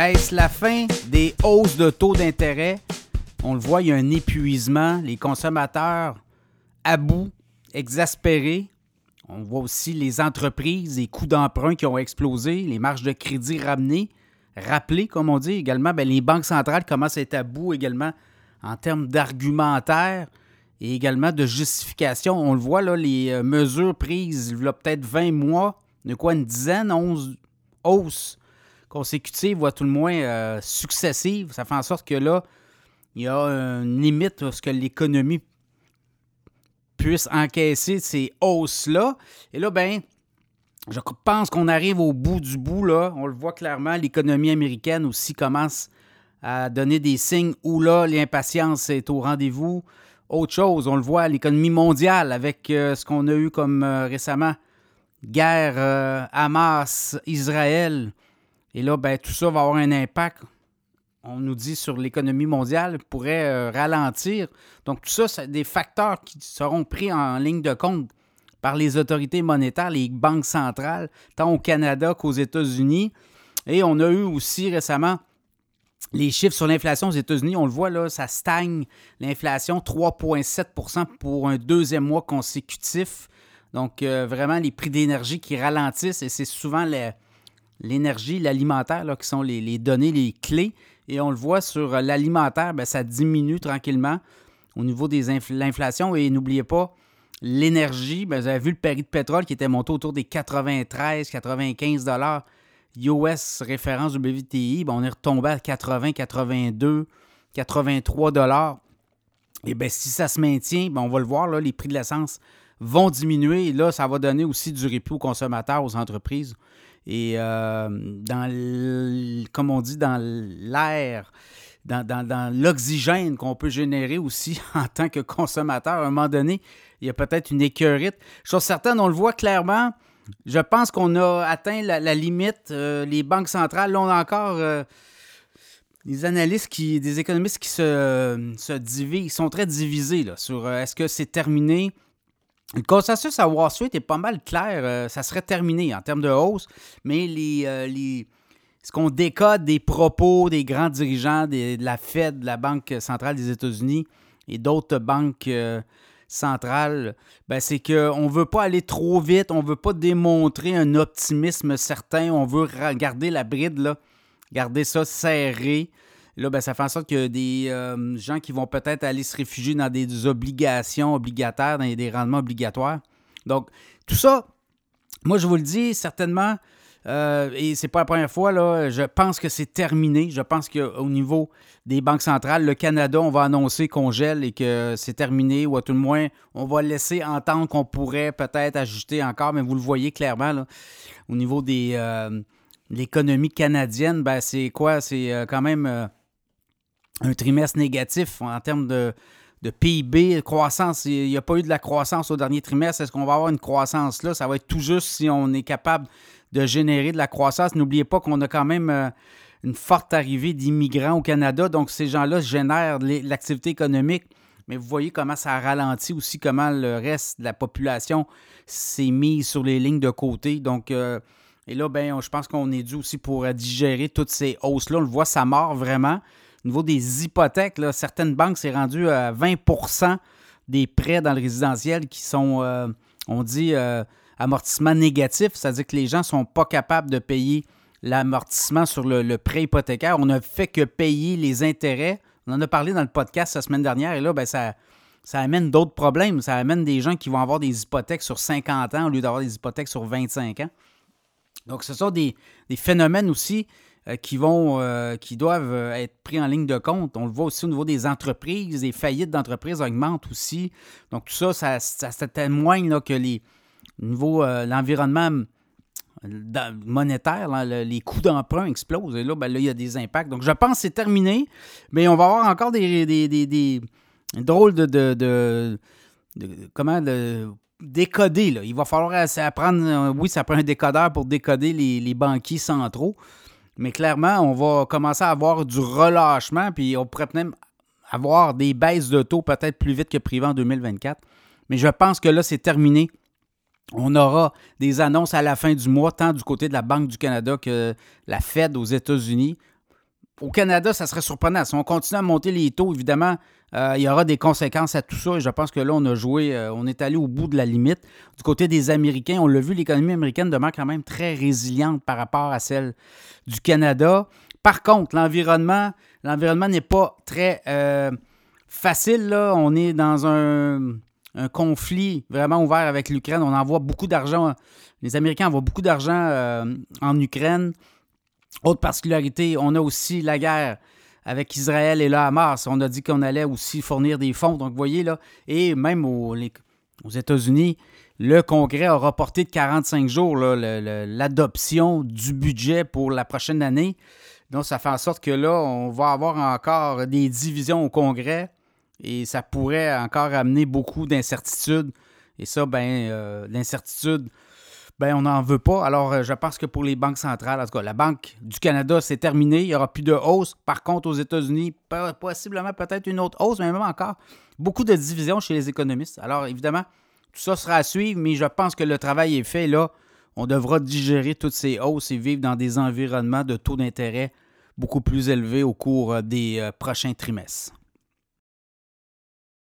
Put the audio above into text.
Est-ce la fin des hausses de taux d'intérêt? On le voit, il y a un épuisement. Les consommateurs à bout, exaspérés. On voit aussi les entreprises, les coûts d'emprunt qui ont explosé, les marges de crédit ramenées, rappelées, comme on dit. Également, ben, les banques centrales commencent à être à bout également en termes d'argumentaire et également de justification. On le voit, là, les euh, mesures prises il y a peut-être 20 mois, de quoi une dizaine, 11 hausses consécutives, voire tout le moins euh, successives. Ça fait en sorte que là, il y a une limite à ce que l'économie puisse encaisser ces hausses-là. Et là, ben, je pense qu'on arrive au bout du bout, là. On le voit clairement, l'économie américaine aussi commence à donner des signes où là, l'impatience est au rendez-vous. Autre chose, on le voit, l'économie mondiale avec euh, ce qu'on a eu comme euh, récemment guerre euh, Hamas-Israël. Et là, ben, tout ça va avoir un impact, on nous dit, sur l'économie mondiale, pourrait ralentir. Donc, tout ça, c'est des facteurs qui seront pris en ligne de compte par les autorités monétaires, les banques centrales, tant au Canada qu'aux États-Unis. Et on a eu aussi récemment les chiffres sur l'inflation aux États-Unis, on le voit là, ça stagne. L'inflation, 3,7% pour un deuxième mois consécutif. Donc, euh, vraiment, les prix d'énergie qui ralentissent et c'est souvent l'énergie, l'alimentaire qui sont les, données, les clés. Et on le voit sur euh, l'alimentaire, ben, ça diminue tranquillement au niveau de l'inflation. Et n'oubliez pas, l'énergie, ben, vous avez vu le prix de pétrole qui était monté autour des 93, 95 dollars US référence du BVTI, ben, on est retombé à 80, 82, 83 dollars. Et bien, si ça se maintient, on va le voir, les prix de l'essence vont diminuer. Et là, ça va donner aussi du répit aux consommateurs, aux entreprises. Et euh, dans comme on dit, dans l'air, dans, dans l'oxygène qu'on peut générer aussi en tant que consommateur, à un moment donné, il y a peut-être une écœurite. Chose certaine, on le voit clairement, je pense qu'on a atteint la, limite. Euh, les banques centrales, là, on a encore euh, des analystes, qui, des économistes qui se, se divisent, sont très divisés là, sur euh, est-ce que c'est terminé? Le consensus à Wall Street est pas mal clair. ça serait terminé en termes de hausse, mais les, ce qu'on décode des propos des grands dirigeants de la Fed, de la Banque centrale des États-Unis et d'autres banques centrale, ben, c'est qu'on ne veut pas aller trop vite, on ne veut pas démontrer un optimisme certain, on veut garder la bride, là, garder ça serré. Là, ben, ça fait en sorte que des euh, gens qui vont peut-être aller se réfugier dans des obligations obligataires, dans des rendements obligatoires. Donc, tout ça, moi, je vous le dis, certainement, euh, et c'est pas la première fois, là, je pense que c'est terminé. Je pense qu'au niveau des banques centrales, le Canada, on va annoncer qu'on gèle et que c'est terminé, ou à tout le moins, on va laisser entendre qu'on pourrait peut-être ajuster encore, mais vous le voyez clairement, au niveau de euh, l'économie canadienne, ben, c'est quoi? C'est quand même un trimestre négatif en termes de, de PIB, croissance. Il n'y a pas eu de la croissance au dernier trimestre. Est-ce qu'on va avoir une croissance là? Ça va être tout juste si on est capable de générer de la croissance. N'oubliez pas qu'on a quand même euh, une forte arrivée d'immigrants au Canada, donc ces gens-là génèrent l'activité économique. Mais vous voyez comment ça a ralenti aussi, comment le reste de la population s'est mis sur les lignes de côté. Donc, euh, et là, ben, je pense qu'on est dû aussi pour digérer toutes ces hausses-là. On le voit, ça mord vraiment. Au niveau des hypothèques, certaines banques, c'est rendu à 20% des prêts dans le résidentiel qui sont, on dit, amortissement négatif, c'est-à-dire que les gens ne sont pas capables de payer l'amortissement sur le, prêt hypothécaire. On ne fait que payer les intérêts. On en a parlé dans le podcast la semaine dernière et là, ben, ça, ça amène d'autres problèmes. Ça amène des gens qui vont avoir des hypothèques sur 50 ans au lieu d'avoir des hypothèques sur 25 ans. Donc, ce sont des, phénomènes aussi euh, qui, vont, euh, qui doivent euh, être pris en ligne de compte. On le voit aussi au niveau des entreprises. Les faillites d'entreprises augmentent aussi. Donc, tout ça, ça, témoigne que les, au niveau euh, l'environnement monétaire, les coûts d'emprunt explosent. Et là, ben, là, il y a des impacts. Donc, je pense que c'est terminé. Mais on va avoir encore des, des, drôles de, de, comment de décoder. Là. Il va falloir apprendre. Euh, oui, ça prend un décodeur pour décoder les, banquiers centraux. Mais clairement, on va commencer à avoir du relâchement. Puis on pourrait même avoir des baisses de taux peut-être plus vite que privé en 2024. Mais je pense que là, c'est terminé. On aura des annonces à la fin du mois, tant du côté de la Banque du Canada que la Fed aux États-Unis. au Canada, ça serait surprenant. Si on continue à monter les taux, évidemment, euh, il y aura des conséquences à tout ça. Et je pense que là, on a joué, euh, on est allé au bout de la limite. Du côté des Américains, on l'a vu, l'économie américaine demeure quand même très résiliente par rapport à celle du Canada. Par contre, l'environnement, l'environnement n'est pas très euh, facile. On est dans un, un, conflit vraiment ouvert avec l'Ukraine. On envoie beaucoup d'argent. Les Américains envoient beaucoup d'argent en Ukraine. Autre particularité, on a aussi la guerre avec Israël et le Hamas. On a dit qu'on allait aussi fournir des fonds. Donc, vous voyez, là, et même aux, États-Unis, le Congrès a reporté de 45 jours l'adoption du budget pour la prochaine année. Donc, ça fait en sorte que là, on va avoir encore des divisions au Congrès et ça pourrait encore amener beaucoup d'incertitudes. Et ça, ben, euh, l'incertitude ben on n'en veut pas. Alors, euh, je pense que pour les banques centrales, en tout cas, la Banque du Canada, c'est terminé. Il n'y aura plus de hausse. Par contre, aux États-Unis, possiblement peut-être une autre hausse, mais même encore beaucoup de divisions chez les économistes. Alors, évidemment, tout ça sera à suivre, mais je pense que le travail est fait. Là, on devra digérer toutes ces hausses et vivre dans des environnements de taux d'intérêt beaucoup plus élevés au cours euh, des euh, prochains trimestres.